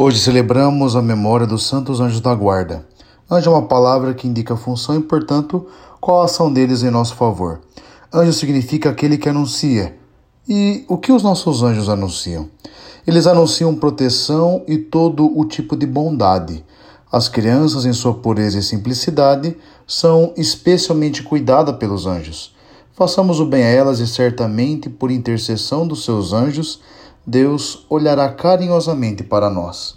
Hoje celebramos a memória dos Santos Anjos da Guarda. Anjo é uma palavra que indica a função e, portanto, qual a ação deles em nosso favor. Anjo significa aquele que anuncia. E o que os nossos anjos anunciam? Eles anunciam proteção e todo o tipo de bondade. As crianças, em sua pureza e simplicidade, são especialmente cuidadas pelos anjos. Façamos o bem a elas e certamente, por intercessão dos seus anjos, Deus olhará carinhosamente para nós.